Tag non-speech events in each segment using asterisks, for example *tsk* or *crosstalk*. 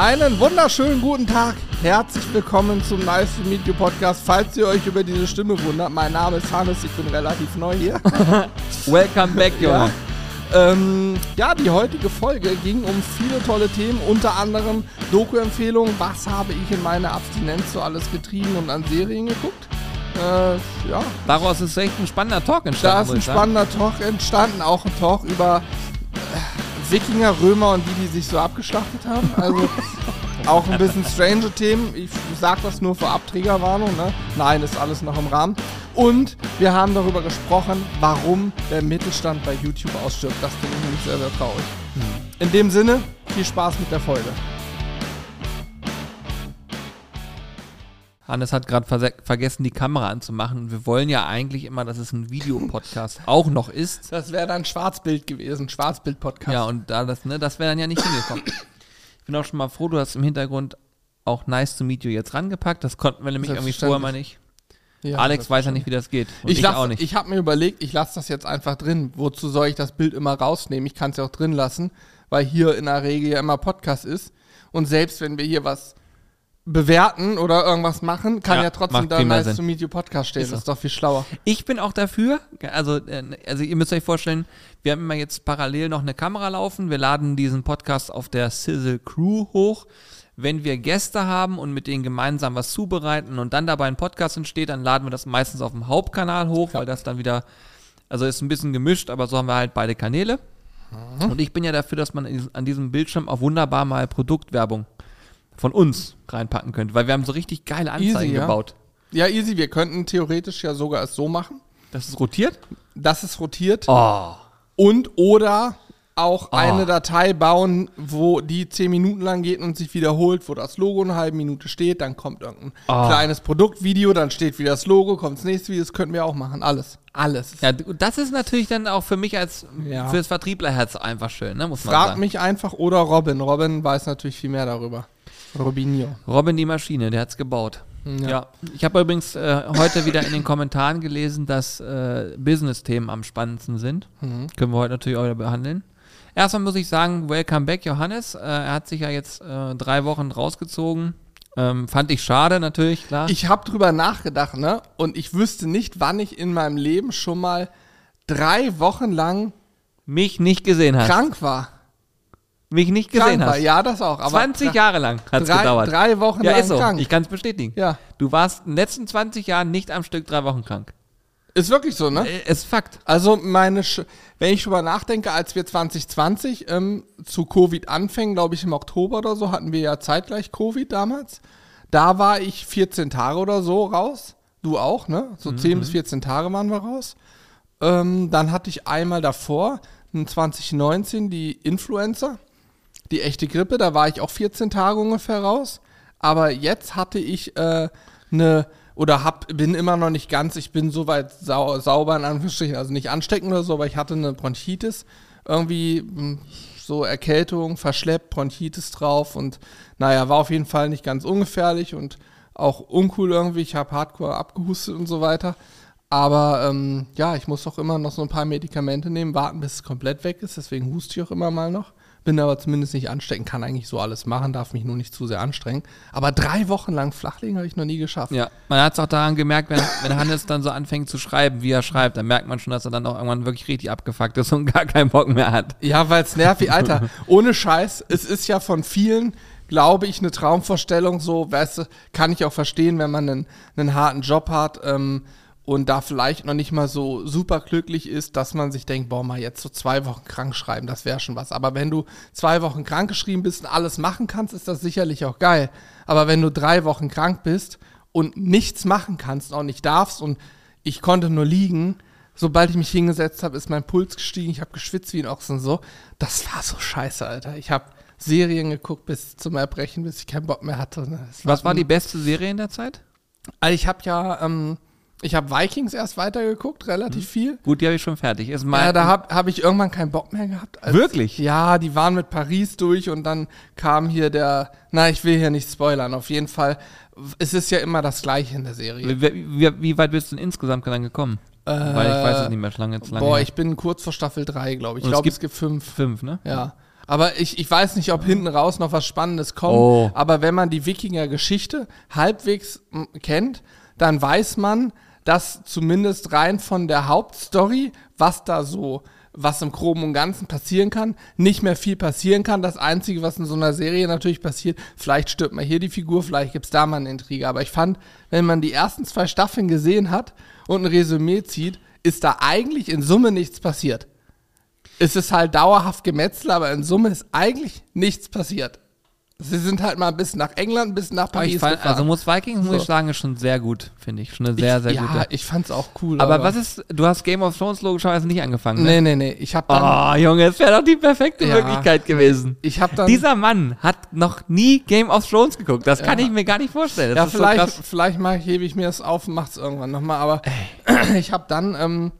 Einen wunderschönen guten Tag. Herzlich willkommen zum Nice to Meet You Podcast. Falls ihr euch über diese Stimme wundert, mein Name ist Hannes, ich bin relativ neu hier. *laughs* Welcome back, Junge. Ja. Ähm, ja, die heutige Folge ging um viele tolle Themen, unter anderem Doku-Empfehlungen. Was habe ich in meiner Abstinenz so alles getrieben und an Serien geguckt? Äh, ja. Daraus ist echt ein spannender Talk entstanden. Da ist ein spannender Talk entstanden, auch ein Talk über Wikinger, Römer und wie die sich so abgeschlachtet haben. Also auch ein bisschen strange Themen. Ich sag das nur für Abträgerwarnung. Ne? Nein, ist alles noch im Rahmen. Und wir haben darüber gesprochen, warum der Mittelstand bei YouTube ausstirbt. Das finde ich nämlich sehr, sehr traurig. Hm. In dem Sinne, viel Spaß mit der Folge. Hannes hat gerade ver vergessen, die Kamera anzumachen. Wir wollen ja eigentlich immer, dass es ein Videopodcast *laughs* auch noch ist. Das wäre dann Schwarzbild gewesen, Schwarzbild-Podcast. Ja, und da das, ne, das wäre dann ja nicht hingekommen. Ich bin auch schon mal froh, du hast im Hintergrund auch Nice to Meet You jetzt rangepackt. Das konnten wir nämlich irgendwie vorher mal nicht. Ja, Alex weiß ja nicht, wie das geht. ich, ich auch nicht. Ich habe mir überlegt, ich lasse das jetzt einfach drin. Wozu soll ich das Bild immer rausnehmen? Ich kann es ja auch drin lassen, weil hier in der Regel ja immer Podcast ist. Und selbst wenn wir hier was bewerten oder irgendwas machen, kann ja, ja trotzdem da Nice Sinn. to Meet You Podcast stehen. Ist das ist doch viel schlauer. Ich bin auch dafür, also, äh, also ihr müsst euch vorstellen, wir haben immer jetzt parallel noch eine Kamera laufen. Wir laden diesen Podcast auf der Sizzle Crew hoch. Wenn wir Gäste haben und mit denen gemeinsam was zubereiten und dann dabei ein Podcast entsteht, dann laden wir das meistens auf dem Hauptkanal hoch, ja. weil das dann wieder, also ist ein bisschen gemischt, aber so haben wir halt beide Kanäle. Mhm. Und ich bin ja dafür, dass man an diesem Bildschirm auch wunderbar mal Produktwerbung von uns reinpacken könnte, weil wir haben so richtig geile Anzeigen easy, gebaut. Ja? ja, easy. Wir könnten theoretisch ja sogar es so machen. Dass es rotiert? Dass es rotiert. Oh. Und oder auch oh. eine Datei bauen, wo die zehn Minuten lang geht und sich wiederholt, wo das Logo eine halbe Minute steht, dann kommt irgendein oh. kleines Produktvideo, dann steht wieder das Logo, kommt das nächste Video, das könnten wir auch machen. Alles. Alles. Ja, das ist natürlich dann auch für mich als ja. fürs Vertrieblerherz einfach schön, ne? Muss man Frag sagen. mich einfach oder Robin. Robin weiß natürlich viel mehr darüber. Robinho. Robin die Maschine, der hat's gebaut. Ja. ja. Ich habe übrigens äh, heute wieder in den Kommentaren gelesen, dass äh, Business-Themen am spannendsten sind. Mhm. Können wir heute natürlich auch wieder behandeln. Erstmal muss ich sagen, welcome back, Johannes. Äh, er hat sich ja jetzt äh, drei Wochen rausgezogen. Ähm, fand ich schade, natürlich, klar. Ich habe drüber nachgedacht, ne? Und ich wüsste nicht, wann ich in meinem Leben schon mal drei Wochen lang mich nicht gesehen habe. Krank war mich nicht gesehen hast. Ja, das auch. Aber 20 Jahre lang hat es gedauert. Drei Wochen ja, lang ist so. krank. Ich kann es bestätigen. Ja. Du warst in den letzten 20 Jahren nicht am Stück drei Wochen krank. Ist wirklich so, ne? Äh, ist Fakt. Also meine, Sch wenn ich drüber nachdenke, als wir 2020 ähm, zu Covid anfingen, glaube ich im Oktober oder so, hatten wir ja zeitgleich Covid damals. Da war ich 14 Tage oder so raus. Du auch, ne? So mhm. 10 bis 14 Tage waren wir raus. Ähm, dann hatte ich einmal davor, in 2019, die Influencer die echte Grippe, da war ich auch 14 Tage ungefähr raus. Aber jetzt hatte ich äh, eine oder hab, bin immer noch nicht ganz, ich bin soweit sau, sauber in Anführungsstrichen, also nicht ansteckend oder so, aber ich hatte eine Bronchitis, irgendwie hm, so Erkältung, verschleppt, Bronchitis drauf und naja, war auf jeden Fall nicht ganz ungefährlich und auch uncool irgendwie, ich habe hardcore abgehustet und so weiter. Aber ähm, ja, ich muss doch immer noch so ein paar Medikamente nehmen, warten, bis es komplett weg ist, deswegen huste ich auch immer mal noch bin aber zumindest nicht anstecken, kann eigentlich so alles machen, darf mich nur nicht zu sehr anstrengen. Aber drei Wochen lang flachlegen habe ich noch nie geschafft. Ja, man hat es auch daran gemerkt, wenn, wenn Hannes dann so anfängt zu schreiben, wie er schreibt, dann merkt man schon, dass er dann auch irgendwann wirklich richtig abgefuckt ist und *laughs* gar keinen Bock mehr hat. Ja, weil es nervig, Alter. Ohne Scheiß, es ist ja von vielen glaube ich, eine Traumvorstellung. So, weißt du, kann ich auch verstehen, wenn man einen, einen harten Job hat. Ähm, und da vielleicht noch nicht mal so super glücklich ist, dass man sich denkt, boah, mal jetzt so zwei Wochen krank schreiben, das wäre schon was. Aber wenn du zwei Wochen krank geschrieben bist und alles machen kannst, ist das sicherlich auch geil. Aber wenn du drei Wochen krank bist und nichts machen kannst, auch nicht darfst und ich konnte nur liegen, sobald ich mich hingesetzt habe, ist mein Puls gestiegen, ich habe geschwitzt wie ein Ochsen so. Das war so scheiße, Alter. Ich habe Serien geguckt bis zum Erbrechen, bis ich keinen Bock mehr hatte. Ne? Was war die beste Serie in der Zeit? Also ich habe ja ähm, ich habe Vikings erst weitergeguckt, relativ mhm. viel. Gut, die habe ich schon fertig. Ist ja, da habe hab ich irgendwann keinen Bock mehr gehabt. Als, Wirklich? Ja, die waren mit Paris durch und dann kam hier der, na, ich will hier nicht spoilern, auf jeden Fall. Es ist ja immer das Gleiche in der Serie. Wie, wie, wie weit bist du denn insgesamt dann gekommen? Äh, Weil ich weiß es nicht mehr, lange, lange Boah, her. ich bin kurz vor Staffel 3, glaube ich. Ich glaube, es gibt fünf. Fünf, ne? Ja. Aber ich, ich weiß nicht, ob hinten raus noch was Spannendes kommt. Oh. Aber wenn man die Wikinger-Geschichte halbwegs kennt, dann weiß man, dass zumindest rein von der Hauptstory, was da so, was im Groben und Ganzen passieren kann, nicht mehr viel passieren kann. Das Einzige, was in so einer Serie natürlich passiert, vielleicht stirbt mal hier die Figur, vielleicht gibt's da mal eine Intrige. Aber ich fand, wenn man die ersten zwei Staffeln gesehen hat und ein Resümee zieht, ist da eigentlich in Summe nichts passiert es ist halt dauerhaft Gemetzel, aber in Summe ist eigentlich nichts passiert. Sie sind halt mal bis nach England, bis nach Aber Paris fand, gefahren. also muss Vikings, muss So. ich sagen, ist schon sehr gut, finde ich. Schon eine sehr, sehr ich, ja, gute. ich fand's auch cool. Aber was ist, du hast Game of Thrones logischerweise nicht angefangen, ne? Nee, nee, nee. Ich hab dann. Oh, Junge, es wäre doch die perfekte Ja. Möglichkeit gewesen. Ich hab dann. Dieser Mann hat noch nie Game of Thrones geguckt. Das kann Ja. ich mir gar nicht vorstellen. Das ja, ist so vielleicht, vielleicht mal hebe ich mir das auf und mach's irgendwann nochmal. Aber *clears throat* ich habe dann, ähm,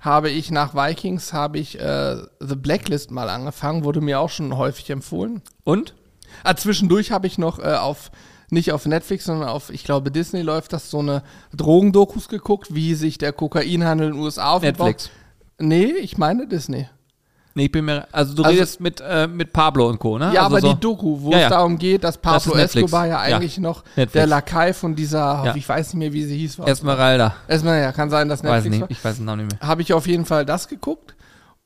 habe ich nach Vikings, habe ich äh, The Blacklist mal angefangen, wurde mir auch schon häufig empfohlen. Und? Ah, zwischendurch habe ich noch äh, auf, nicht auf Netflix, sondern auf, ich glaube, Disney läuft das, so eine Drogendokus geguckt, wie sich der Kokainhandel in den USA aufgebaut. Netflix. Nee, ich meine Disney. Nee, ich bin mir, also du Also- redest mit, äh, mit Pablo und Co., ne? Ja, also aber so, die Doku, wo Ja, ja. es darum geht, dass Das Pablo Netflix. Escobar ja Ja. eigentlich noch Netflix. der Lakai von dieser, Ja. ich weiß nicht mehr, wie sie hieß. war. Esmeralda. Ja, kann sein, dass Weiß Netflix nicht, war. ich weiß den Namen nicht mehr. Habe ich auf jeden Fall das geguckt.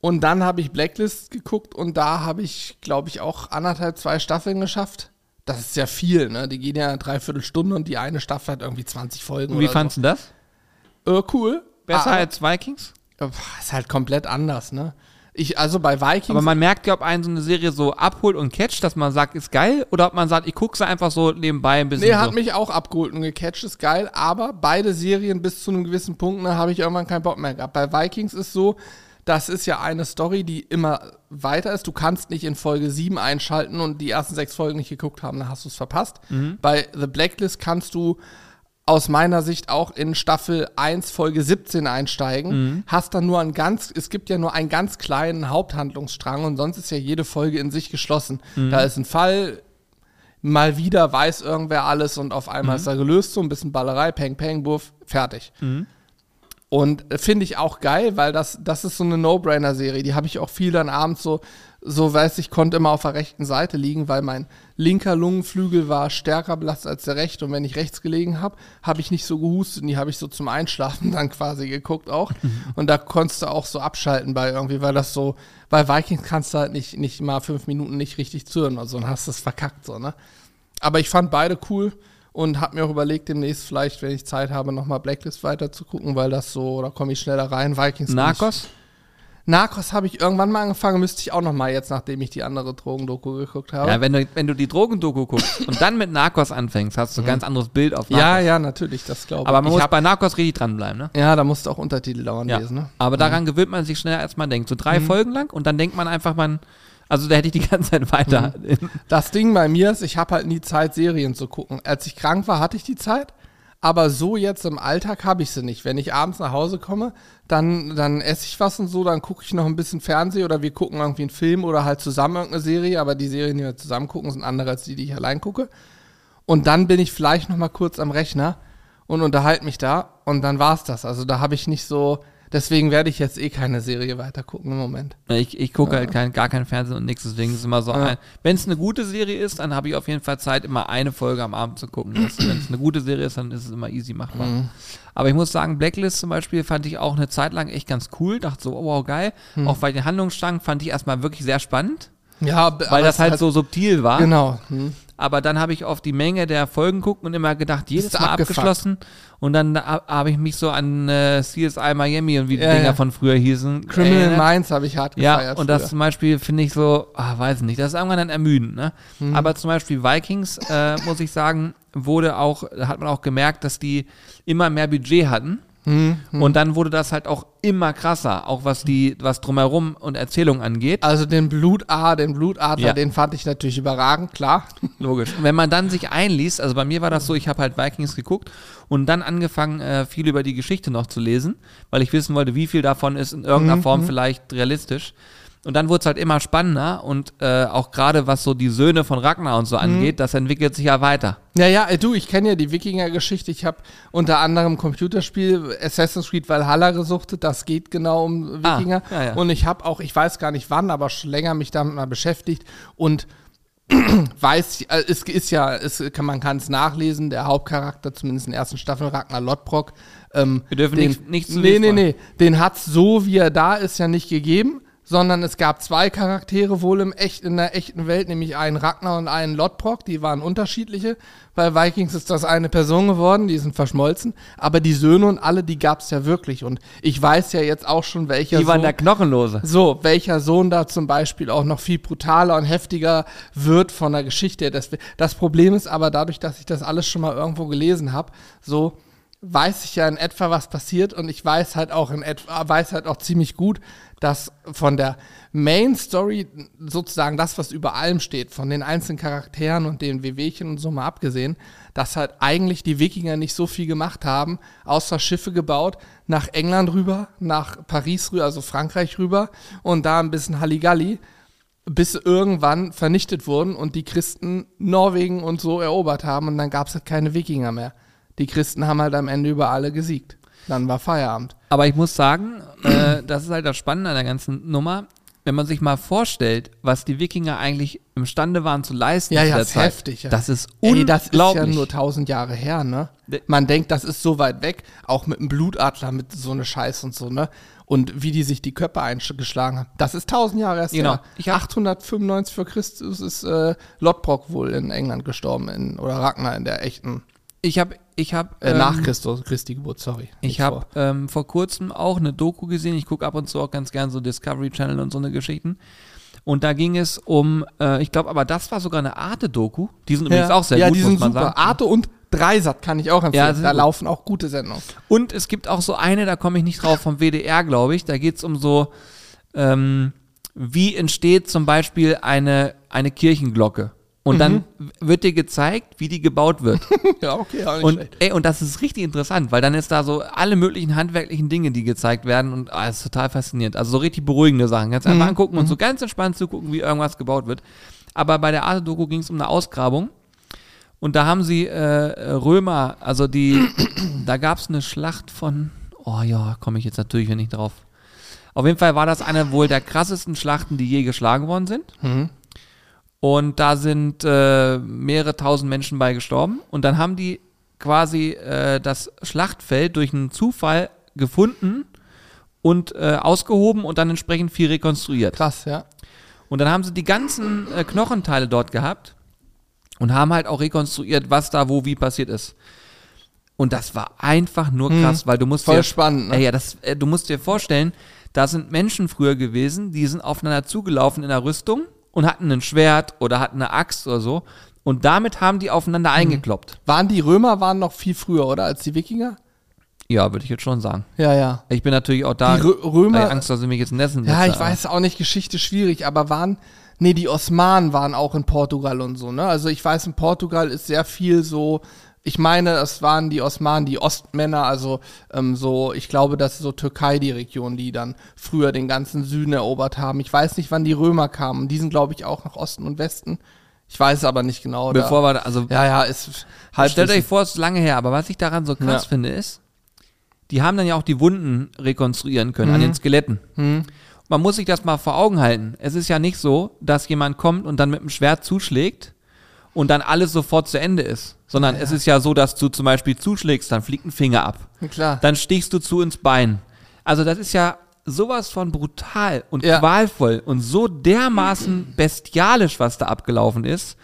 Und dann habe ich Blacklist geguckt und da habe ich, glaube ich, auch anderthalb, zwei Staffeln geschafft. Das ist ja viel, ne? Die gehen ja eine Dreiviertelstunde und die eine Staffel hat irgendwie 20 Folgen. Und wie oder fandst du das? so. Äh, cool. Besser Ah, als Vikings? äh, Ist halt komplett anders, ne? Ich, also bei Vikings. Aber man merkt ja, ob einen so eine Serie so abholt und catcht, dass man sagt, ist geil, oder ob man sagt, ich gucke sie einfach so nebenbei ein bisschen. Nee, so. hat mich auch abgeholt und gecatcht, ist geil, aber beide Serien bis zu einem gewissen Punkt, ne, habe ich irgendwann keinen Bock mehr gehabt. Bei Vikings ist so, das ist ja eine Story, die immer weiter ist. Du kannst nicht in Folge 7 einschalten und die ersten sechs Folgen nicht geguckt haben, dann hast du es verpasst. Bei The Blacklist kannst du aus meiner Sicht auch in Staffel 1, Folge 17 einsteigen. Hast dann nur ein ganz, es gibt ja nur einen ganz kleinen Haupthandlungsstrang und sonst ist ja jede Folge in sich geschlossen. Da ist ein Fall, mal wieder weiß irgendwer alles und auf einmal ist er gelöst, so ein bisschen Ballerei, Peng, Peng, Buff, fertig. Und äh, finde ich auch geil, weil das, das ist so eine No-Brainer-Serie. Die habe ich auch viel dann abends so, so weiß ich, konnte immer auf der rechten Seite liegen, weil mein linker Lungenflügel war stärker belastet als der rechte. Und wenn ich rechts gelegen habe, habe ich nicht so gehustet. Und die habe ich so zum Einschlafen *laughs* dann quasi geguckt auch. Und da konntest du auch so abschalten bei irgendwie, weil das so, bei Vikings kannst du halt nicht, nicht mal fünf Minuten nicht richtig zuhören oder so und hast das verkackt so, ne? Aber ich fand beide cool und habe mir auch überlegt, demnächst vielleicht, wenn ich Zeit habe, nochmal Blacklist weiter zu gucken, weil das so, da komme ich schneller rein. Vikings. Narcos? Ich, Narcos habe ich irgendwann mal angefangen, müsste ich auch nochmal jetzt, nachdem ich die andere Drogendoku geguckt habe. Ja, wenn du, wenn du die Drogendoku guckst *laughs* und dann mit Narcos anfängst, hast du ein ganz anderes Bild auf Narcos. ja, ja, natürlich, das glaube ich. Aber man ich muss bei Narcos richtig dranbleiben, ne? ja, da musst du auch Untertitel dauernd Ja. lesen, ne? Aber daran gewöhnt man sich schneller, als man denkt. So drei Folgen lang und dann denkt man einfach, man, also da hätte ich die ganze Zeit weiter. Das Ding bei mir ist, ich habe halt nie Zeit, Serien zu gucken. Als ich krank war, hatte ich die Zeit. Aber so jetzt im Alltag habe ich sie nicht. Wenn ich abends nach Hause komme, dann, dann esse ich was und so, dann gucke ich noch ein bisschen Fernsehen oder wir gucken irgendwie einen Film oder halt zusammen irgendeine Serie. Aber die Serien, die wir zusammen gucken, sind andere als die, die ich allein gucke. Und dann bin ich vielleicht noch mal kurz am Rechner und unterhalte mich da und dann war's das. Also da habe ich nicht so, deswegen werde ich jetzt eh keine Serie weiter gucken im Moment. Ich, ich gucke halt kein, gar kein Fernsehen und nichts, deswegen ist es immer so Ja. ein. Wenn es eine gute Serie ist, dann habe ich auf jeden Fall Zeit, immer eine Folge am Abend zu gucken. Wenn es *clears throat* eine gute Serie ist, dann ist es immer easy machbar. Mhm. Aber ich muss sagen, Blacklist zum Beispiel fand ich auch eine Zeit lang echt ganz cool. Dachte so, oh, wow, geil. Mhm. Auch bei den Handlungsstrang fand ich erstmal wirklich sehr spannend, Ja, weil das halt so subtil war. Genau. Hm. Aber dann habe ich auf die Menge der Folgen geguckt und immer gedacht, jedes Mal abgefuckt? abgeschlossen. Und dann ha- habe ich mich so an äh, CSI Miami und wie die Ja, Dinger ja. von früher hießen. Criminal erinnert. Minds habe ich hart Ja, gefeiert. und das früher. zum Beispiel finde ich so, ah, weiß nicht, das ist irgendwann dann ermüdend, ne? Mhm. Aber zum Beispiel Vikings, äh, muss ich sagen, wurde auch, hat man auch gemerkt, dass die immer mehr Budget hatten. Mhm. Und dann wurde das halt auch immer krasser, auch was die, was drumherum und Erzählung angeht. Also den Blutar, den Blutadler, Ja. den fand ich natürlich überragend, klar. *laughs* Logisch. Und wenn man dann sich einliest, also bei mir war das so, ich habe halt Vikings geguckt und dann angefangen, äh, viel über die Geschichte noch zu lesen, weil ich wissen wollte, wie viel davon ist in irgendeiner Form vielleicht realistisch. Und dann wurde es halt immer spannender und äh, auch gerade was so die Söhne von Ragnar und so Mhm. angeht, das entwickelt sich ja weiter. Ja, ja, äh, du, ich kenne ja die Wikinger-Geschichte. Ich habe unter anderem Computerspiel Assassin's Creed Valhalla gesuchtet. Das geht genau um Ah, Wikinger. ja, ja. Und ich habe auch, ich weiß gar nicht wann, aber schon länger mich damit mal beschäftigt und *clears throat* weiß, äh, es ist ja, es kann, man kann es nachlesen, der Hauptcharakter, zumindest in der ersten Staffel, Ragnar Lodbrok. Ähm, Wir dürfen den, nicht- nichts Nee, nee, nee. Den hat's so, wie er da ist, ja nicht gegeben, sondern es gab zwei Charaktere wohl im echt, in der echten Welt, nämlich einen Ragnar und einen Lodbrok, die waren unterschiedliche. Bei Vikings ist das eine Person geworden, die sind verschmolzen, aber die Söhne und alle, die gab's ja wirklich und ich weiß ja jetzt auch schon, welcher Die waren Sohn, der Knochenlose. so, welcher Sohn da zum Beispiel auch noch viel brutaler und heftiger wird von der Geschichte. Das, das Problem ist aber dadurch, dass ich das alles schon mal irgendwo gelesen habe, so weiß ich ja in etwa, was passiert und ich weiß halt auch in etwa, weiß halt auch ziemlich gut, dass von der Main Story sozusagen das, was über allem steht, von den einzelnen Charakteren und den Wehwehchen und so mal abgesehen, dass halt eigentlich die Wikinger nicht so viel gemacht haben, außer Schiffe gebaut, nach England rüber, nach Paris rüber, also Frankreich rüber und da ein bisschen Halligalli, bis irgendwann vernichtet wurden und die Christen Norwegen und so erobert haben und dann gab es halt keine Wikinger mehr. Die Christen haben halt am Ende über alle gesiegt. Dann war Feierabend. Aber ich muss sagen, äh, das ist halt das Spannende an der ganzen Nummer. Wenn man sich mal vorstellt, was die Wikinger eigentlich imstande waren zu leisten Ja, ja, der ist Zeit, heftig, ja. das ist Ey, das ist unglaublich. ja nur tausend Jahre her, ne? Man denkt, das ist so weit weg, auch mit dem Blutadler, mit so eine Scheiß und so, ne? Und wie die sich die Köpfe eingeschlagen haben. Das ist tausend Jahre erst Genau. her. Ich hab- 895 vor Christus ist äh, Lodbrok wohl in England gestorben, in, oder Ragnar in der echten, ich habe, ich habe, äh, ähm, nach Christus, Christi Geburt, sorry. Ich habe vor. ähm, vor kurzem auch eine Doku gesehen. Ich gucke ab und zu auch ganz gern so Discovery Channel und so eine Geschichten. Und da ging es um, äh, ich glaube, aber das war sogar eine Arte-Doku. Die sind übrigens auch sehr ja, gut, die muss sind man super. sagen. Arte und Dreisat kann ich auch empfehlen. Ja, da gut. laufen auch gute Sendungen. Und es gibt auch so eine, da komme ich nicht drauf, vom WDR, glaube ich. Da geht es um so, ähm, wie entsteht zum Beispiel eine, eine Kirchenglocke. Und dann Mhm. wird dir gezeigt, wie die gebaut wird. *laughs* ja, okay, auch nicht Und, schlecht. ey, und das ist richtig interessant, weil dann ist da so alle möglichen handwerklichen Dinge, die gezeigt werden und ah, ist total faszinierend. Also so richtig beruhigende Sachen. Kannst einfach angucken und so ganz entspannt zugucken, wie irgendwas gebaut wird. Aber bei der Arte-Doku ging es um eine Ausgrabung und da haben sie äh, Römer, also die, *clears throat* da gab es eine Schlacht von, oh ja, komme ich jetzt natürlich nicht drauf. Auf jeden Fall war das eine wohl der krassesten Schlachten, die je geschlagen worden sind. Und da sind äh, mehrere tausend Menschen bei gestorben. Und dann haben die quasi äh, das Schlachtfeld durch einen Zufall gefunden und äh, ausgehoben und dann entsprechend viel rekonstruiert. Krass, ja. Und dann haben sie die ganzen äh, Knochenteile dort gehabt und haben halt auch rekonstruiert, was da wo wie passiert ist. Und das war einfach nur krass, weil du musst Voll dir, spannend, ne? Ey, ja, das, äh, du musst dir vorstellen, da sind Menschen früher gewesen, die sind aufeinander zugelaufen in der Rüstung und hatten ein Schwert oder hatten eine Axt oder so. Und damit haben die aufeinander eingekloppt. Waren die Römer waren noch viel früher, oder? Als die Wikinger? Ja, würde ich jetzt schon sagen. Ja, ja. Ich bin natürlich auch da. Die Rö- Römer- Ey, Angst, dass sie mich jetzt nessen. Ja, ich weiß auch nicht, Geschichte schwierig, aber waren, nee, die Osmanen waren auch in Portugal und so, ne? Also ich weiß, in Portugal ist sehr viel so, ich meine, es waren die Osmanen, die Ostmänner, also ähm, so, ich glaube, das ist so Türkei die Region, die dann früher den ganzen Süden erobert haben. Ich weiß nicht, wann die Römer kamen. Die sind, glaube ich, auch nach Osten und Westen. Ich weiß es aber nicht genau. Bevor wir also ja, ja, ist halt. Stellt euch vor, es ist lange her, aber was ich daran so krass Ja. finde, ist, die haben dann ja auch die Wunden rekonstruieren können Mhm. an den Skeletten. Man muss sich das mal vor Augen halten. Es ist ja nicht so, dass jemand kommt und dann mit dem Schwert zuschlägt und dann alles sofort zu Ende ist. Sondern es ist ja so, dass du zum Beispiel zuschlägst, dann fliegt ein Finger ab. Klar. Dann stichst du zu ins Bein. Also das ist ja sowas von brutal und Ja. qualvoll und so dermaßen bestialisch, was da abgelaufen ist,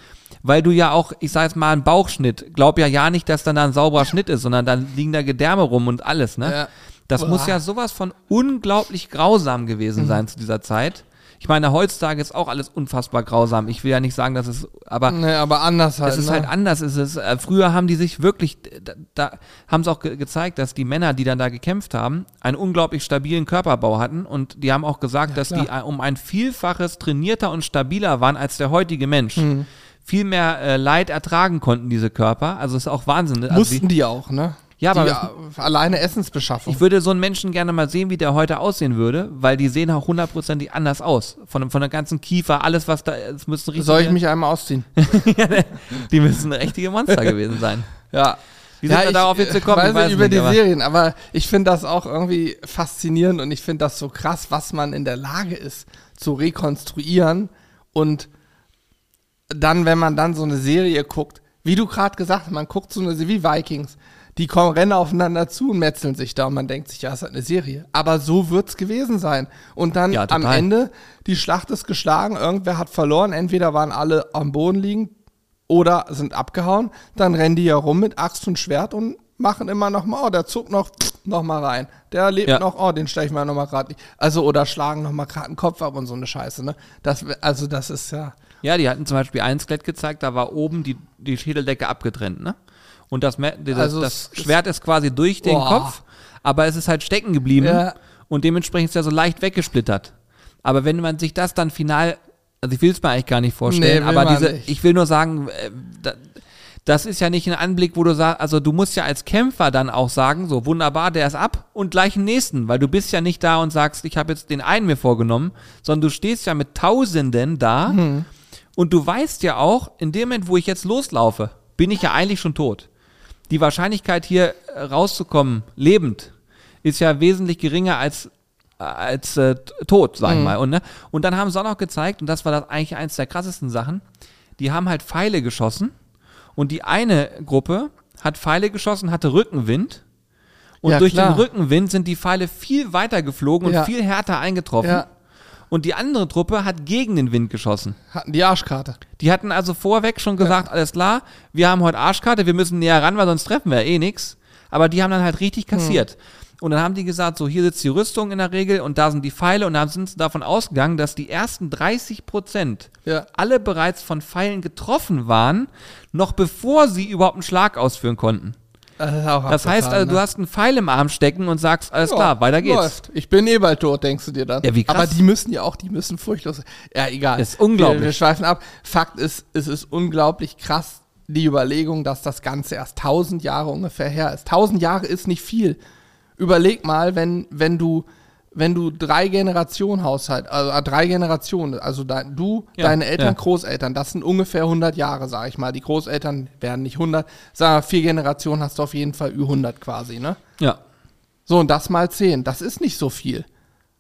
weil du ja auch, ich sag jetzt mal, ein Bauchschnitt, glaub ja ja nicht, dass dann da ein sauberer Schnitt ist, sondern dann liegen da Gedärme rum und alles, ne? Ja. Das Boah. muss ja sowas von unglaublich grausam gewesen sein zu dieser Zeit. Ich meine, heutzutage ist auch alles unfassbar grausam. Ich will ja nicht sagen, dass es, aber Nee, aber anders halt. es ist ne? halt anders. Es ist, äh, früher haben die sich wirklich, da, da haben sie auch ge gezeigt, dass die Männer, die dann da gekämpft haben, einen unglaublich stabilen Körperbau hatten und die haben auch gesagt, dass die äh, um ein Vielfaches trainierter und stabiler waren als der heutige Mensch. Mhm. Viel mehr äh, Leid ertragen konnten diese Körper. Also ist auch Wahnsinn. Also Mussten die auch, ne? Ja, aber die, äh, alleine Essensbeschaffung. Ich würde so einen Menschen gerne mal sehen, wie der heute aussehen würde, weil die sehen auch hundertprozentig anders aus. Von, von der ganzen Kiefer, alles, was da ist, müssen richtige, Soll ich mich einmal ausziehen? *laughs* die müssen richtige Monster *laughs* gewesen sein. Ja. Wie sind wir darauf jetzt gekommen? Weiß Ich weiß über nicht, die aber- Serien, aber ich finde das auch irgendwie faszinierend und ich finde das so krass, was man in der Lage ist zu rekonstruieren und dann, wenn man dann so eine Serie guckt, wie du gerade gesagt hast, man guckt so eine Serie wie Vikings, die kommen, rennen aufeinander zu und metzeln sich da und man denkt sich, ja, es ist halt eine Serie. Aber so wird's gewesen sein. Und dann Ja, am. Ende, die Schlacht ist geschlagen, irgendwer hat verloren, entweder waren alle am Boden liegen oder sind abgehauen, dann rennen die ja rum mit Axt und Schwert und machen immer noch mal, oh, der zuckt noch, *tsk* noch mal rein. Der lebt Ja. noch, oh, den stelle ich mal noch mal gerade. Also, oder schlagen noch mal gerade den Kopf ab und so eine Scheiße, ne? Das, also, das ist ja, Ja, die hatten zum Beispiel ein Skelett gezeigt, da war oben die, die Schädeldecke abgetrennt, ne? Und das, das, Also das Schwert ist quasi durch den Boah. Kopf, aber es ist halt stecken geblieben Ja. und dementsprechend ist er so leicht weggesplittert. Aber wenn man sich das dann final, also ich will es mir eigentlich gar nicht vorstellen, Nee, aber diese, nicht. ich will nur sagen, äh, da, das ist ja nicht ein Anblick, wo du sagst, also du musst ja als Kämpfer dann auch sagen, so wunderbar, der ist ab und gleich einen nächsten, weil du bist ja nicht da und sagst, ich habe jetzt den einen mir vorgenommen, sondern du stehst ja mit Tausenden da Hm. und du weißt ja auch, in dem Moment, wo ich jetzt loslaufe, bin ich ja eigentlich schon tot. Die Wahrscheinlichkeit hier äh, rauszukommen, lebend, ist ja wesentlich geringer als als äh, tot, sag ich mal. Und, ne? und dann haben sie auch noch gezeigt, und das war das eigentlich eins der krassesten Sachen, die haben halt Pfeile geschossen und die eine Gruppe hat Pfeile geschossen, hatte Rückenwind und Ja, durch klar. den Rückenwind sind die Pfeile viel weiter geflogen Ja. und viel härter eingetroffen. Ja. Und die andere Truppe hat gegen den Wind geschossen. hatten die Arschkarte. Die hatten also vorweg schon gesagt, alles klar, wir haben heute Arschkarte, wir müssen näher ran, weil sonst treffen wir ja eh nix. Aber die haben dann halt richtig kassiert. Und dann haben die gesagt, so hier sitzt die Rüstung in der Regel und da sind die Pfeile und dann sind sie davon ausgegangen, dass die ersten 30 Prozent Ja. alle bereits von Pfeilen getroffen waren, noch bevor sie überhaupt einen Schlag ausführen konnten. Das, Das heißt also, du ne? hast einen Pfeil im Arm stecken und sagst, alles Ja, klar, weiter geht's. Läuft. Ich bin eh bald tot, denkst du dir dann. Ja, wie krass. Aber die müssen ja auch, die müssen furchtlos. Ja, egal. Ist unglaublich. Wir, wir schweifen ab. Fakt ist, es ist unglaublich krass, die Überlegung, dass das Ganze erst 1000 Jahre ungefähr her ist. 1000 Jahre ist nicht viel. Überleg mal, wenn, wenn du, wenn du drei Generationen Haushalt, also äh, drei Generationen, also dein, du, Ja, deine Eltern, ja. Großeltern, das sind ungefähr 100 Jahre, sag ich mal. Die Großeltern werden nicht 100, sag mal, vier Generationen hast du auf jeden Fall über 100 quasi, ne? Ja. So, und das mal 10, das ist nicht so viel.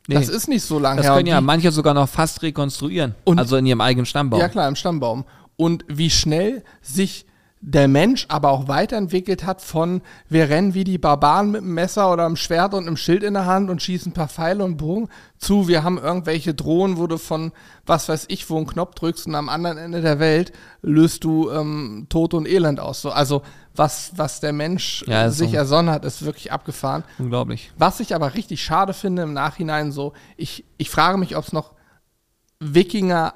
Nee. Das ist nicht so lange Das her. können ja wie- manche sogar noch fast rekonstruieren. Und- also in ihrem eigenen Stammbaum. Ja, klar, im Stammbaum. Und wie schnell sich der Mensch aber auch weiterentwickelt hat von, wir rennen wie die Barbaren mit einem Messer oder einem Schwert und einem Schild in der Hand und schießen ein paar Pfeile und Bogen, zu, wir haben irgendwelche Drohnen, wo du von, was weiß ich, wo einen Knopf drückst und am anderen Ende der Welt löst du ähm, Tod und Elend aus. So, also, was, was der Mensch Ja, äh, ist sich so. ersonnen hat, ist wirklich abgefahren. Unglaublich. Was ich aber richtig schade finde im Nachhinein so, ich, ich frage mich, ob es noch Wikinger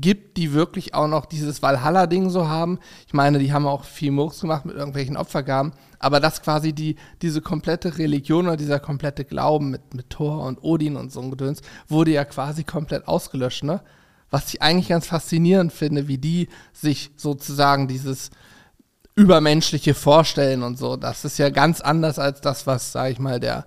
gibt, die wirklich auch noch dieses Valhalla-Ding so haben. Ich meine, die haben auch viel Murks gemacht mit irgendwelchen Opfergaben, aber dass quasi die, diese komplette Religion oder dieser komplette Glauben mit, mit Thor und Odin und so ein Gedöns wurde ja quasi komplett ausgelöscht, ne? Was ich eigentlich ganz faszinierend finde, wie die sich sozusagen dieses Übermenschliche vorstellen und so. Das ist ja ganz anders als das, was, sag ich mal, der,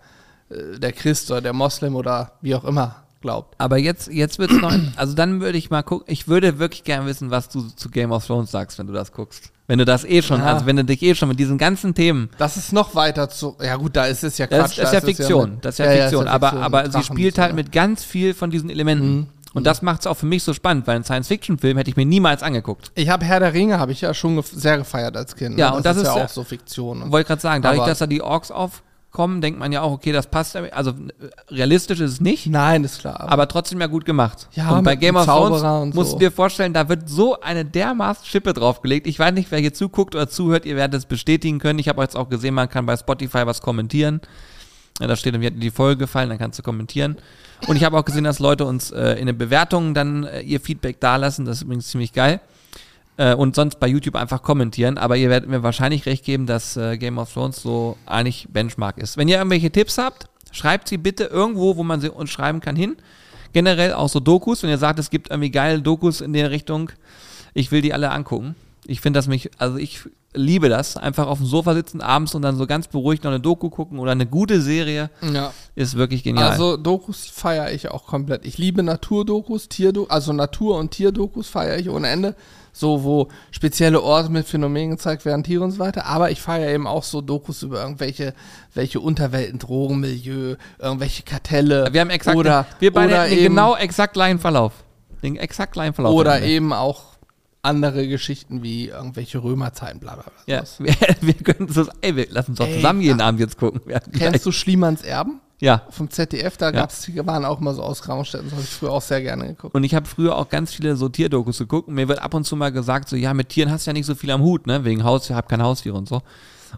äh, der Christ oder der Moslem oder wie auch immer glaubt. Aber jetzt, jetzt wird's noch, *clears throat* also dann würde ich mal gucken, ich würde wirklich gerne wissen, was du zu Game of Thrones sagst, wenn du das guckst. Wenn du das eh schon, Ja. also wenn du dich eh schon mit diesen ganzen Themen, Das ist noch weiter zu. Ja, gut, da ist es ja das, Quatsch. ist- das ist ja da es Fiktion, mit- das ist ja, Fiktion, aber, Fiktion, aber sie spielt halt mit ganz viel von diesen Elementen. Mhm. Und das macht's auch für mich so spannend, weil einen Science-Fiction-Film hätte ich mir niemals angeguckt. Ich habe Herr der Ringe, habe ich ja schon gef sehr gefeiert als Kind. Ja, ne? und das ist ja ja- auch so Fiktion. Wollte gerade sagen, dadurch, dass da die Orks aufkommen, denkt man ja auch, okay, das passt, ja- also realistisch ist es nicht. Nein, ist klar. aber trotzdem ja gut gemacht. Ja, und bei Game of Thrones und musst so. du dir vorstellen, da wird so eine dermaßen Schippe draufgelegt. Ich weiß nicht, wer hier zuguckt oder zuhört, ihr werdet es bestätigen können. Ich habe jetzt auch gesehen, man kann bei Spotify was kommentieren. Ja, da steht, dann, mir hat die Folge gefallen, dann kannst du kommentieren. Und ich habe auch gesehen, dass Leute uns äh, in den Bewertungen dann äh, ihr Feedback dalassen. Das ist übrigens ziemlich geil. Äh, und sonst bei YouTube einfach kommentieren. Aber ihr werdet mir wahrscheinlich recht geben, dass äh, Game of Thrones so eigentlich Benchmark ist. Wenn ihr irgendwelche Tipps habt, schreibt sie bitte irgendwo, wo man sie uns schreiben kann, hin. Generell auch so Dokus, wenn ihr sagt, es gibt irgendwie geile Dokus in der Richtung, ich will die alle angucken. Ich finde das mich, also ich liebe das. Einfach auf dem Sofa sitzen abends und dann so ganz beruhigt noch eine Doku gucken oder eine gute Serie. Ja. Ist wirklich genial. Also Dokus feiere ich auch komplett. Ich liebe Naturdokus, Tierdokus, also Natur- und Tierdokus feiere ich ohne Ende. So, wo spezielle Orte mit Phänomenen gezeigt werden, Tiere und so weiter. Aber ich feiere eben auch so Dokus über irgendwelche welche Unterwelten, Drogenmilieu, irgendwelche Kartelle. wir haben exakt, oder, wir beide oder den eben, genau exakt gleichen Verlauf. Den exakt gleichen Verlauf. Oder eben auch andere Geschichten wie irgendwelche Römerzeiten, bla bla bla. Ja, *laughs* wir, wir können das, ey, wir lassen uns doch zusammen jeden ja. Abend jetzt gucken. Hatten gleich- Kennst du Schliemanns Erben? Ja. Vom ZDF, da gab's, die waren auch mal so Ausgrabungsstätten, das habe ich früher auch sehr gerne geguckt. Und ich habe früher auch ganz viele so Tierdokus geguckt und mir wird ab und zu mal gesagt, so, ja, mit Tieren hast du ja nicht so viel am Hut, ne, wegen Haus, ich habe kein Haustiere und so.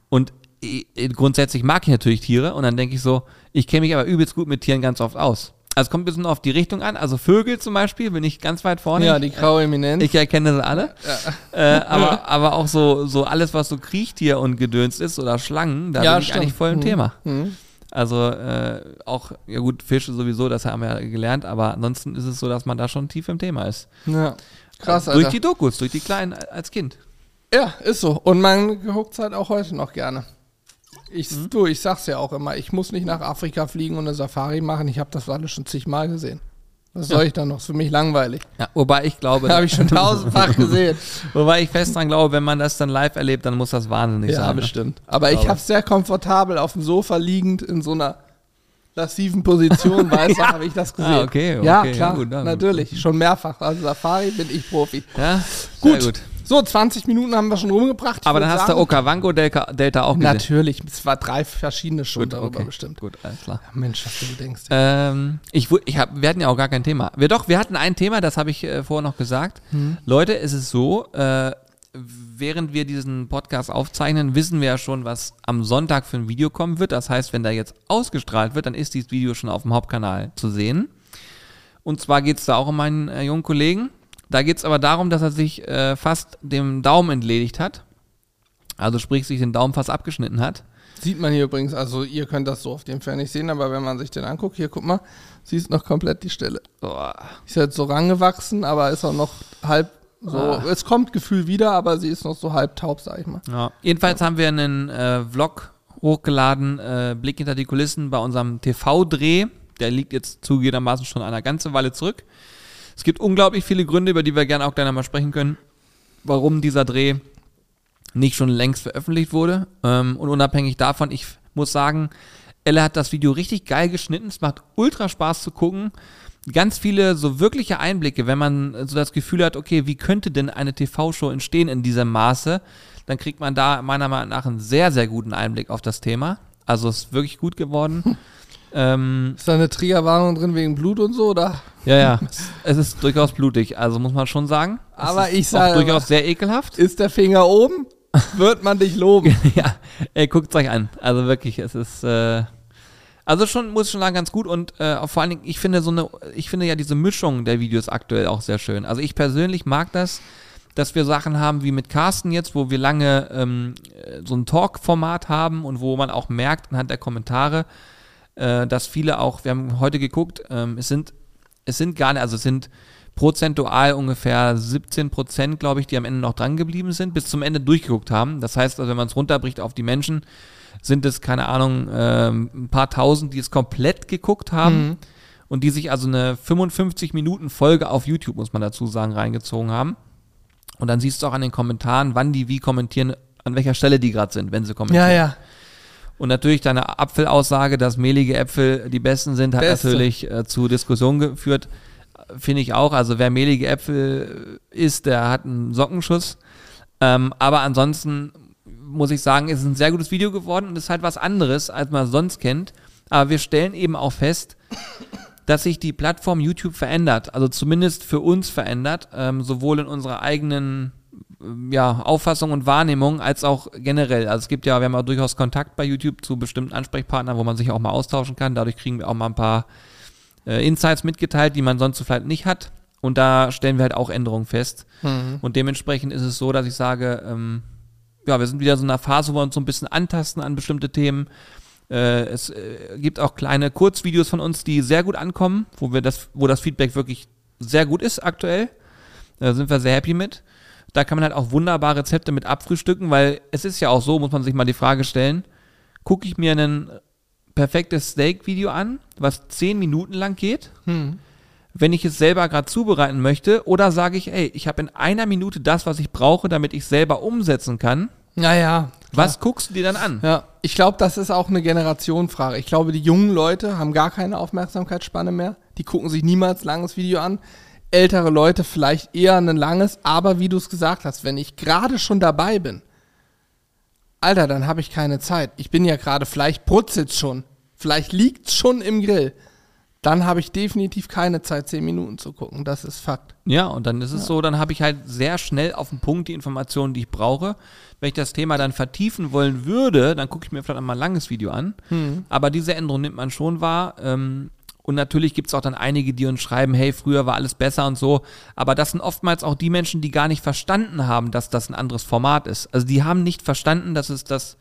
Und eh, grundsätzlich mag ich natürlich Tiere und dann denke ich so, ich kenne mich aber übelst gut mit Tieren ganz oft aus. Also es kommt ein bisschen auf die Richtung an, also Vögel zum Beispiel bin ich ganz weit vorne. Ja, die graue Eminenz. Ich erkenne sie alle. Äh, aber, aber auch so, so alles, was so Kriechtier und Gedöns ist oder Schlangen, da Ja, bin ich stimmt. eigentlich voll im Mhm. Thema. Mhm. Also äh, auch, ja gut, Fische sowieso, das haben wir ja gelernt, aber ansonsten ist es so, dass man da schon tief im Thema ist. Ja. Krass, Durch Alter. die Dokus, durch die Kleinen als Kind. Ja, ist so. Und man guckt halt auch heute noch gerne. Ich, Mhm. du, ich sag's ja auch immer, ich muss nicht nach Afrika fliegen und eine Safari machen. Ich habe das alles schon zigmal gesehen. Was soll ich dann noch? Ist für mich langweilig. Ja, wobei ich glaube, *laughs* Habe ich schon tausendfach *laughs* gesehen. wobei ich fest dran glaube, wenn man das dann live erlebt, dann muss das wahnsinnig ja, sein. ne? bestimmt. Aber ich Aber- habe sehr komfortabel auf dem Sofa liegend in so einer lassiven Position, *laughs* weißt du, habe ich das gesehen. Ah, okay, ja, okay, klar, ja, gut, natürlich. Schon mehrfach. Also Safari bin ich Profi. Ja, Gut. Gut. So, 20 Minuten haben wir schon rumgebracht. Ich Aber dann hast du Okavango Delta, Delta auch gesehen. Natürlich, es war drei verschiedene schon Gut, darüber okay. bestimmt. Gut, alles klar. Mensch, was du denkst. Ähm, ich, ich hab, wir hatten ja auch gar kein Thema. Wir doch, wir hatten ein Thema, das habe ich äh, vorher noch gesagt. Hm. Leute, es ist so, äh, während wir diesen Podcast aufzeichnen, wissen wir ja schon, was am Sonntag für ein Video kommen wird. Das heißt, wenn da jetzt ausgestrahlt wird, dann ist dieses Video schon auf dem Hauptkanal zu sehen. Und zwar geht es da auch um meinen äh, jungen Kollegen. Da geht es aber darum, dass er sich äh, fast dem Daumen entledigt hat. Also sprich, sich den Daumen fast abgeschnitten hat. Sieht man hier übrigens, also ihr könnt das so auf dem Fall nicht sehen, aber wenn man sich den anguckt, hier guck mal, siehst noch komplett die Stelle. Boah. Ist jetzt so rangewachsen, aber ist auch noch halb so. Ah. Es kommt Gefühl wieder, aber sie ist noch so halb taub, sag ich mal. Ja. Jedenfalls haben wir einen äh, Vlog hochgeladen, äh, Blick hinter die Kulissen bei unserem TV-Dreh. Der liegt jetzt zugegebenermaßen schon eine ganze Weile zurück. Es gibt unglaublich viele Gründe, über die wir gerne auch gleich mal sprechen können, warum dieser Dreh nicht schon längst veröffentlicht wurde. Ähm, und unabhängig davon, ich muss sagen, Elle hat das Video richtig geil geschnitten. Es macht ultra Spaß zu gucken. Ganz viele so wirkliche Einblicke, wenn man so das Gefühl hat, okay, wie könnte denn eine TV-Show entstehen in diesem Maße, dann kriegt man da meiner Meinung nach einen sehr, sehr guten Einblick auf das Thema. Also es ist wirklich gut geworden. *laughs* ähm, Ist da eine Triggerwarnung drin wegen Blut und so, oder? ja, ja, es, ist durchaus blutig, also muss man schon sagen. Es Aber ist ich sage- durchaus sehr ekelhaft. Ist der Finger oben? Wird man dich loben. *laughs* ja, ey, guckt euch an. Also wirklich, es ist äh, also schon muss ich schon sagen ganz gut und äh, vor allen Dingen ich finde so eine ich finde ja diese Mischung der Videos aktuell auch sehr schön. Also ich persönlich mag das, dass wir Sachen haben wie mit Carsten jetzt, wo wir lange ähm, äh, so ein Talk-Format haben und wo man auch merkt anhand der Kommentare, äh, dass viele auch, wir haben heute geguckt, ähm, es sind es sind gar nicht, also es sind prozentual ungefähr 17 Prozent, glaube ich, die am Ende noch dran geblieben sind, bis zum Ende durchgeguckt haben. Das heißt, also wenn man es runterbricht auf die Menschen, sind es, keine Ahnung, ähm, ein paar tausend, die es komplett geguckt haben und die sich also eine 55 Minuten Folge auf YouTube, muss man dazu sagen, reingezogen haben. Und dann siehst du auch an den Kommentaren, wann die wie kommentieren, an welcher Stelle die gerade sind, wenn sie kommentieren. Ja, ja. Und natürlich deine Apfelaussage, dass mehlige Äpfel die besten sind, hat Beste. natürlich äh, zu Diskussionen geführt. Finde ich auch. Also wer mehlige Äpfel isst, der hat einen Sockenschuss. Ähm, aber ansonsten muss ich sagen, ist ein sehr gutes Video geworden und ist halt was anderes, als man sonst kennt. Aber wir stellen eben auch fest, dass sich die Plattform YouTube verändert, also zumindest für uns verändert, ähm, sowohl in unserer eigenen ja, Auffassung und Wahrnehmung als auch generell. Also es gibt ja, wir haben auch durchaus Kontakt bei YouTube zu bestimmten Ansprechpartnern, wo man sich auch mal austauschen kann. Dadurch kriegen wir auch mal ein paar äh, Insights mitgeteilt, die man sonst so vielleicht nicht hat. Und da stellen wir halt auch Änderungen fest. Und dementsprechend ist es so, dass ich sage, ähm, ja, wir sind wieder so in einer Phase, wo wir uns so ein bisschen antasten an bestimmte Themen. Äh, es äh, gibt auch kleine Kurzvideos von uns, die sehr gut ankommen, wo wir das, wo das Feedback wirklich sehr gut ist aktuell. Da sind wir sehr happy mit. Da kann man halt auch wunderbar Rezepte mit abfrühstücken, weil es ist ja auch so, muss man sich mal die Frage stellen, gucke ich mir ein perfektes Steak-Video an, was zehn Minuten lang geht, Hm. wenn ich es selber gerade zubereiten möchte, oder sage ich, ey, ich habe in einer Minute das, was ich brauche, damit ich selber umsetzen kann. Naja. Was guckst du dir dann an? Ja, ich glaube, das ist auch eine Generationenfrage. Ich glaube, die jungen Leute haben gar keine Aufmerksamkeitsspanne mehr. Die gucken sich niemals langes Video an. Ältere Leute vielleicht eher ein langes, aber wie du es gesagt hast, wenn ich gerade schon dabei bin, Alter, dann habe ich keine Zeit. Ich bin ja gerade, vielleicht brutzelt's schon, vielleicht liegt's schon im Grill. Dann habe ich definitiv keine Zeit, zehn Minuten zu gucken. Das ist Fakt. Ja, und dann ist es so, dann habe ich halt sehr schnell auf den Punkt die Informationen, die ich brauche. Wenn ich das Thema dann vertiefen wollen würde, dann gucke ich mir vielleicht einmal ein langes Video an. Aber diese Änderung nimmt man schon wahr. Ähm, und natürlich gibt es auch dann einige, die uns schreiben, hey, früher war alles besser und so. Aber das sind oftmals auch die Menschen, die gar nicht verstanden haben, dass das ein anderes Format ist. Also die haben nicht verstanden, dass es das,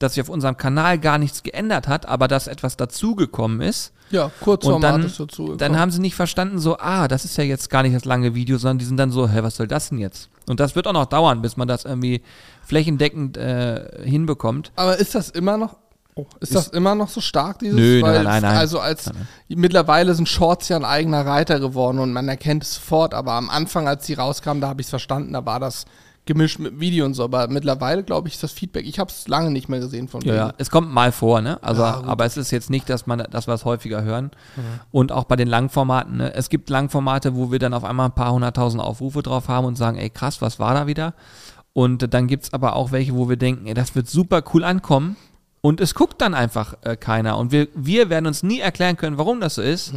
dass sich auf unserem Kanal gar nichts geändert hat, aber dass etwas dazugekommen ist. Ja, kurz Und dann, ist dazu. dann haben sie nicht verstanden, so, ah, das ist ja jetzt gar nicht das lange Video, sondern die sind dann so, hä, was soll das denn jetzt? Und das wird auch noch dauern, bis man das irgendwie flächendeckend äh, hinbekommt. Aber ist das immer noch? Oh, ist, das immer noch so stark, dieses? Nö, Weil, nein, nein, nein. Also als mittlerweile sind Shorts ja ein eigener Reiter geworden und man erkennt es sofort, aber am Anfang, als die rauskamen, da habe ich es verstanden, da war das gemischt mit Video und so. Aber mittlerweile, glaube ich, ist das Feedback. Ich habe es lange nicht mehr gesehen von Ja, ja, es kommt mal vor, ne? Also, Ja, aber es ist jetzt nicht, dass man, dass wir es häufiger hören. Und auch bei den Langformaten, ne? Es gibt Langformate, wo wir dann auf einmal ein paar hunderttausend Aufrufe drauf haben und sagen, ey, krass, was war da wieder? Und dann gibt's aber auch welche, wo wir denken, ey, das wird super cool ankommen. Und es guckt dann einfach äh, keiner. Und wir, wir werden uns nie erklären können, warum das so ist.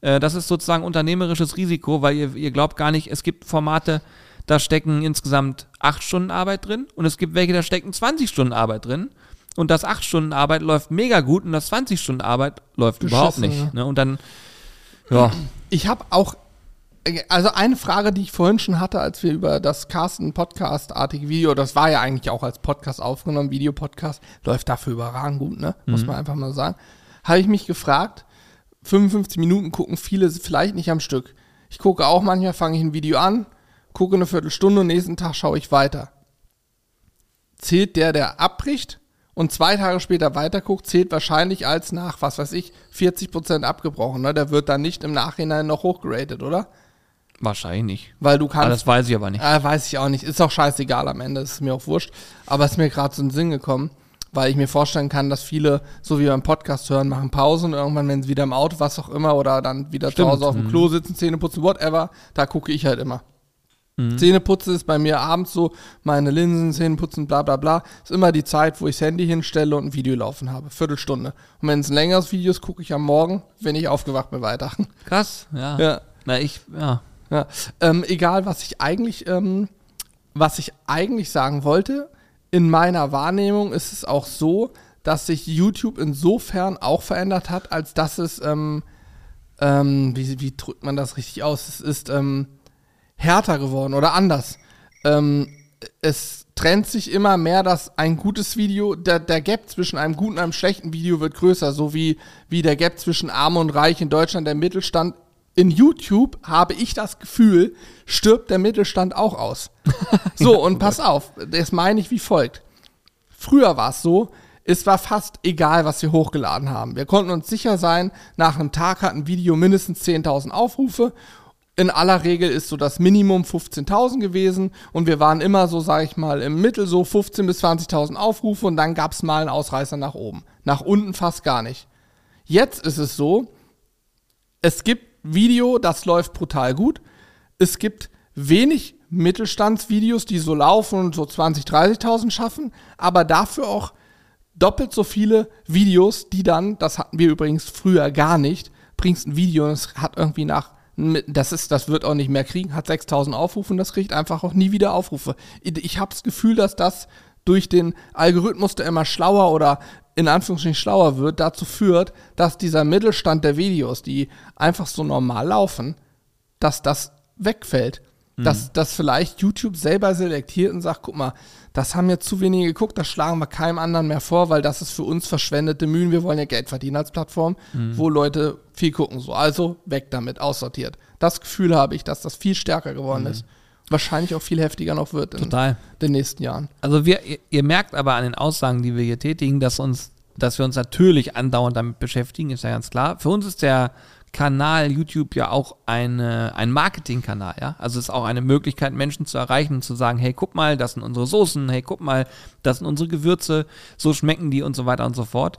Äh, das ist sozusagen unternehmerisches Risiko, weil ihr, ihr glaubt gar nicht, es gibt Formate, da stecken insgesamt acht Stunden Arbeit drin und es gibt welche, da stecken 20 Stunden Arbeit drin. Und das 8 Stunden Arbeit läuft mega gut und das 20 Stunden Arbeit läuft überhaupt nicht. Ne? Und dann, ja, Ich habe auch, also eine Frage, die ich vorhin schon hatte, als wir über das Carsten Podcast-artige Video, das war ja eigentlich auch als Podcast aufgenommen, Videopodcast, läuft dafür überragend gut, ne? Muss man einfach mal sagen. Habe ich mich gefragt, 55 Minuten gucken viele vielleicht nicht am Stück. Ich gucke auch manchmal, fange ich ein Video an, gucke eine Viertelstunde und nächsten Tag schaue ich weiter. Zählt der, der abbricht und zwei Tage später weiterguckt, zählt wahrscheinlich als nach, was weiß ich, 40% abgebrochen. Ne? Der wird dann nicht im Nachhinein noch hochgeratet, oder? Wahrscheinlich nicht. Weil du Aber kannst. das weiß ich aber nicht. Äh, weiß ich auch nicht. Ist auch scheißegal am Ende, ist mir auch wurscht. Aber es ist mir gerade so in den Sinn gekommen, weil ich mir vorstellen kann, dass viele, so wie beim Podcast hören, machen Pause und irgendwann, wenn sie wieder im Auto, was auch immer, oder dann wieder Stimmt. zu Hause auf dem Mhm. Klo sitzen, Zähne putzen, whatever, da gucke ich halt immer. Zähneputzen ist bei mir abends so, meine Linsen, Zähne putzen, bla bla bla. Ist immer die Zeit, wo ich das Handy hinstelle und ein Video laufen habe. Viertelstunde. Und wenn es ein längeres Video ist, gucke ich am Morgen, wenn ich aufgewacht bin, weiter. *laughs* Krass, ja. Ja. Na, ich, ja. Ja, ähm, egal, was ich eigentlich, ähm, was ich eigentlich sagen wollte, in meiner Wahrnehmung ist es auch so, dass sich YouTube insofern auch verändert hat, als dass es, ähm, ähm, wie, wie drückt man das richtig aus? Es ist ähm, härter geworden oder anders. Ähm, es trennt sich immer mehr, dass ein gutes Video, der, der Gap zwischen einem guten und einem schlechten Video wird größer, so wie, wie der Gap zwischen Arm und Reich in Deutschland, der Mittelstand. In YouTube habe ich das Gefühl, stirbt der Mittelstand auch aus. *laughs* So, und pass auf, das meine ich wie folgt. Früher war es so, es war fast egal, was wir hochgeladen haben. Wir konnten uns sicher sein, nach einem Tag hat ein Video mindestens 10.000 Aufrufe. In aller Regel ist so das Minimum 15.000 gewesen und wir waren immer so, sage ich mal, im Mittel so 15.000 bis 20.000 Aufrufe und dann gab es mal einen Ausreißer nach oben. Nach unten fast gar nicht. Jetzt ist es so, es gibt Video, das läuft brutal gut. Es gibt wenig Mittelstandsvideos, die so laufen und so 20.000, 30.000 schaffen, aber dafür auch doppelt so viele Videos, die dann, das hatten wir übrigens früher gar nicht, bringst ein Video und es hat irgendwie nach, das ist, das wird auch nicht mehr kriegen, hat 6.000 Aufrufe und das kriegt einfach auch nie wieder Aufrufe. Ich habe das Gefühl, dass das durch den Algorithmus, der immer schlauer oder in Anführungsstrichen schlauer wird, dazu führt, dass dieser Mittelstand der Videos, die einfach so normal laufen, dass das wegfällt. Dass, dass vielleicht YouTube selber selektiert und sagt, guck mal, das haben jetzt zu wenige geguckt, das schlagen wir keinem anderen mehr vor, weil das ist für uns verschwendete Mühen. Wir wollen ja Geld verdienen als Plattform, wo Leute viel gucken. So, also weg damit, aussortiert. Das Gefühl habe ich, dass das viel stärker geworden ist. Wahrscheinlich auch viel heftiger noch wird in Total. den nächsten Jahren. Also wir, ihr, ihr merkt aber an den Aussagen, die wir hier tätigen, dass uns, dass wir uns natürlich andauernd damit beschäftigen, ist ja ganz klar. Für uns ist der Kanal YouTube ja auch eine, ein Marketingkanal, ja. Also es ist auch eine Möglichkeit, Menschen zu erreichen und zu sagen, hey, guck mal, das sind unsere Soßen, hey, guck mal, das sind unsere Gewürze, so schmecken die und so weiter und so fort.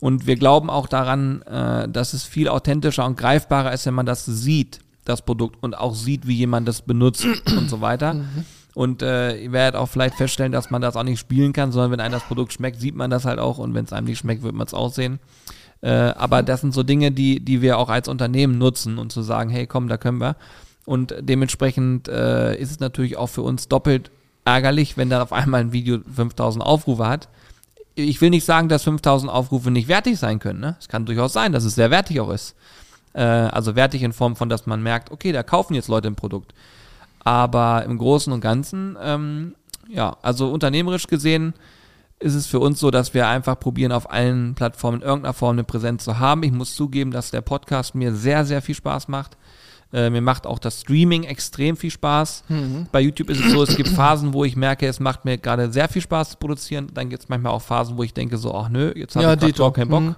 Und wir glauben auch daran, äh, dass es viel authentischer und greifbarer ist, wenn man das sieht, das Produkt, und auch sieht, wie jemand das benutzt und so weiter. Und äh, ihr werdet auch vielleicht feststellen, dass man das auch nicht spielen kann, sondern wenn einem das Produkt schmeckt, sieht man das halt auch und wenn es einem nicht schmeckt, wird man es auch sehen. Äh, aber das sind so Dinge, die, die wir auch als Unternehmen nutzen und zu sagen, hey, komm, da können wir. Und dementsprechend äh, ist es natürlich auch für uns doppelt ärgerlich, wenn dann auf einmal ein Video 5000 Aufrufe hat. Ich will nicht sagen, dass 5000 Aufrufe nicht wertig sein können. Ne? Es kann durchaus sein, dass es sehr wertig auch ist. Äh, also wertig in Form von, dass man merkt, okay, da kaufen jetzt Leute ein Produkt. Aber im Großen und Ganzen, ähm, ja, also unternehmerisch gesehen ist es für uns so, dass wir einfach probieren, auf allen Plattformen in irgendeiner Form eine Präsenz zu haben. Ich muss zugeben, dass der Podcast mir sehr, sehr viel Spaß macht. Äh, mir macht auch das Streaming extrem viel Spaß. Bei YouTube ist es so, es gibt Phasen, wo ich merke, es macht mir gerade sehr viel Spaß zu produzieren. Dann gibt es manchmal auch Phasen, wo ich denke so, ach nö, jetzt habe Ja, ich überhaupt keinen Bock. Mhm.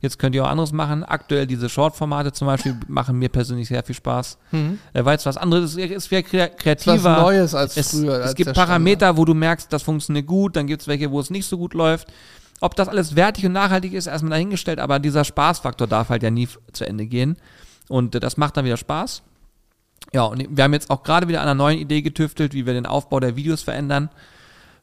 Jetzt könnt ihr auch anderes machen. Aktuell diese Short-Formate zum Beispiel machen mir persönlich sehr viel Spaß. Äh, Weil es was anderes ist, es wäre krea- kreativer. Was Neues als es, früher. Es als gibt der Standard. Parameter, wo du merkst, das funktioniert gut, dann gibt es welche, wo es nicht so gut läuft. Ob das alles wertig und nachhaltig ist, erstmal dahingestellt, aber dieser Spaßfaktor darf halt ja nie zu Ende gehen. Und äh, das macht dann wieder Spaß. Ja, und wir haben jetzt auch gerade wieder an einer neuen Idee getüftelt, wie wir den Aufbau der Videos verändern,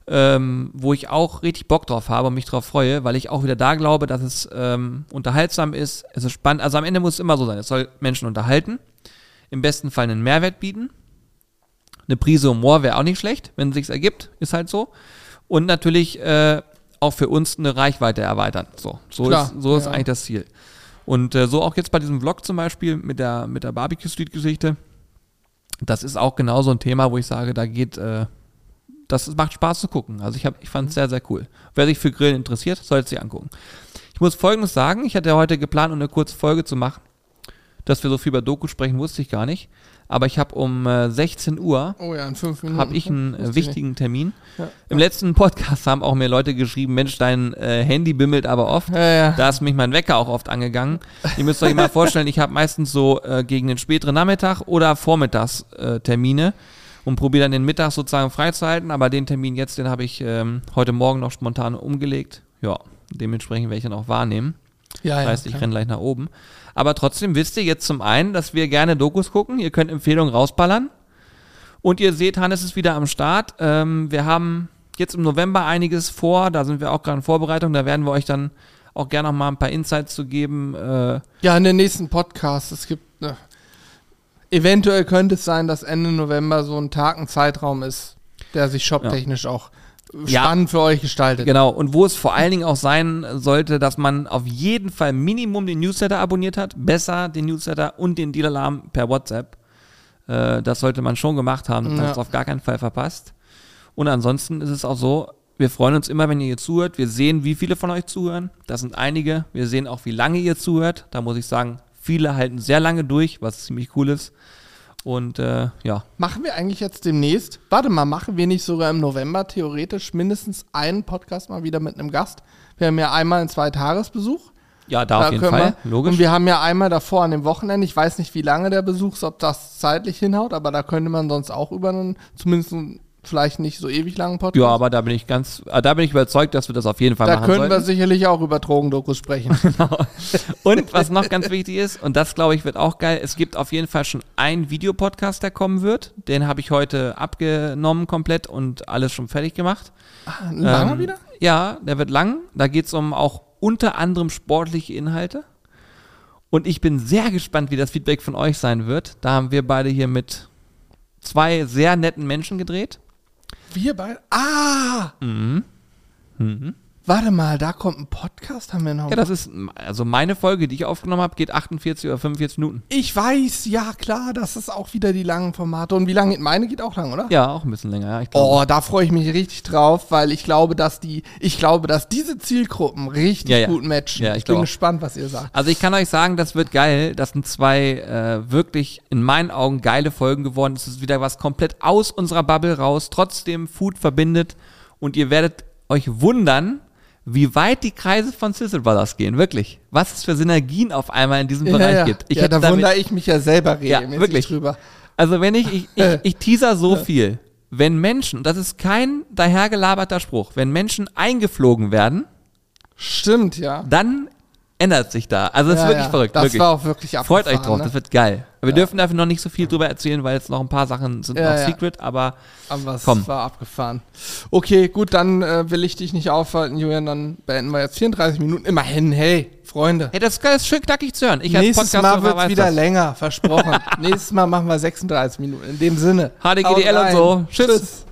ähm, wo ich auch richtig Bock drauf habe und mich drauf freue, weil ich auch wieder da glaube, dass es ähm, unterhaltsam ist, es ist spannend. Also am Ende muss es immer so sein, es soll Menschen unterhalten, im besten Fall einen Mehrwert bieten. Eine Prise Humor wäre auch nicht schlecht, wenn es sich ergibt, ist halt so. Und natürlich äh, auch für uns eine Reichweite erweitern. So, so Klar, ist, so ist ja. eigentlich das Ziel. Und äh, so auch jetzt bei diesem Vlog zum Beispiel mit der, mit der Barbecue Street Geschichte. Das ist auch genau so ein Thema, wo ich sage, da geht, äh, das macht Spaß zu gucken. Also ich, hab- ich fand es sehr, sehr cool. Wer sich für Grillen interessiert, soll es sich angucken. Ich muss Folgendes sagen, ich hatte heute geplant, um eine kurze Folge zu machen. Dass wir so viel über Doku sprechen, wusste ich gar nicht. Aber ich habe um äh, 16 Uhr Oh ja, habe ich einen Wusste äh, wichtigen Termin. Ja. Im letzten Podcast haben auch mir Leute geschrieben, Mensch, dein äh, Handy bimmelt aber oft. Ja, ja. Da ist mich mein Wecker auch oft angegangen. Ihr müsst euch mal *laughs* vorstellen, ich habe meistens so äh, gegen den späteren Nachmittag oder Vormittags äh, Termine und probiere dann den Mittag sozusagen freizuhalten. Aber den Termin jetzt, den habe ich ähm, heute Morgen noch spontan umgelegt. Ja, dementsprechend werde ich dann auch wahrnehmen. ja, Das ja, heißt, ich klar. renne gleich nach oben. Aber trotzdem wisst ihr jetzt zum einen, dass wir gerne Dokus gucken. Ihr könnt Empfehlungen rausballern. Und ihr seht, Hannes ist wieder am Start. Ähm, wir haben jetzt im November einiges vor. Da sind wir auch gerade in Vorbereitung. Da werden wir euch dann auch gerne noch mal ein paar Insights zu geben. Äh, Ja, in den nächsten Podcast. Es gibt. Ne, eventuell könnte es sein, dass Ende November so ein Tag, ein Zeitraum ist, der sich shoptechnisch auch Ja. spannend für euch gestaltet. Genau, und wo es vor allen Dingen auch sein sollte, dass man auf jeden Fall Minimum den Newsletter abonniert hat, besser den Newsletter und den Deal-Alarm per WhatsApp. Äh, das sollte man schon gemacht haben, dass man Ja. es auf gar keinen Fall verpasst. Und ansonsten ist es auch so, wir freuen uns immer, wenn ihr hier zuhört. Wir sehen, wie viele von euch zuhören. Das sind einige. Wir sehen auch, wie lange ihr zuhört. Da muss ich sagen, viele halten sehr lange durch, was ziemlich cool ist. Und äh, ja, Machen wir eigentlich jetzt demnächst, warte mal, machen wir nicht sogar im November theoretisch mindestens einen Podcast mal wieder mit einem Gast? Wir haben ja einmal einen Zweitagesbesuch. ja, da auf jeden Fall, wir, logisch. Und wir haben ja einmal davor an dem Wochenende, ich weiß nicht, wie lange der Besuch ist, ob das zeitlich hinhaut, aber da könnte man sonst auch über einen, zumindest einen, vielleicht nicht so ewig langen Podcast. ja, aber da bin ich ganz, äh, da bin ich überzeugt, dass wir das auf jeden Fall da machen können sollten. wir sicherlich auch über Drogendokus sprechen. *laughs* Und was noch ganz wichtig ist, und das glaube ich wird auch geil, es gibt auf jeden Fall schon einen Videopodcast, der kommen wird. Den habe ich heute abgenommen komplett und alles schon fertig gemacht. Ein langer Ähm, wieder? Ja, der wird lang. Da geht es um auch unter anderem sportliche Inhalte. Und ich bin sehr gespannt, wie das Feedback von euch sein wird. Da haben wir beide hier mit zwei sehr netten Menschen gedreht. Wir beide. Ah! Mhm. Mhm. Warte mal, da kommt ein Podcast, haben wir noch. Ja, das ist, also meine Folge, die ich aufgenommen habe, geht 48 oder 45 Minuten. ich weiß, ja klar, das ist auch wieder die langen Formate. Und wie lange geht meine? Geht auch lang, oder? Ja, auch ein bisschen länger, ja. Oh, da freue ich mich richtig drauf, weil ich glaube, dass die, ich glaube, dass diese Zielgruppen richtig Ja, ja. gut matchen. Ja, ich ich bin auch. gespannt, was ihr sagt. Also ich kann euch sagen, das wird geil. Das sind zwei äh, wirklich in meinen Augen geile Folgen geworden. Es ist wieder was komplett aus unserer Bubble raus, trotzdem Food verbindet und ihr werdet euch wundern, wie weit die Kreise von Sizzle Brothers gehen. Wirklich. Was es für Synergien auf einmal in diesem Bereich ja, ja. gibt. Ich ja, da damit- wundere ich mich ja selber Ja, regelmäßig wirklich. drüber. Also wenn ich, ich, *laughs* ich, ich teaser so viel. Wenn Menschen, das ist kein dahergelaberter Spruch, wenn Menschen eingeflogen werden, Stimmt, ja. dann ändert sich da. Also das ja, ist wirklich ja. verrückt. Das wirklich. war auch wirklich Freut euch abgefahren, drauf, Ne? das wird geil. Wir dürfen dafür noch nicht so viel drüber erzählen, weil jetzt noch ein paar Sachen sind Ja, noch ja. secret, aber Aber es Komm. war abgefahren. Okay, gut, dann äh, will ich dich nicht aufhalten, Julian. Dann beenden wir jetzt 34 Minuten. Immerhin, hey, Freunde. hey, das ist schön knackig zu hören. Ich Nächstes Mal wird es wieder das. länger, versprochen. *laughs* Nächstes Mal machen wir 36 Minuten. In dem Sinne. HDGDL und so. Tschüss. Tschüss.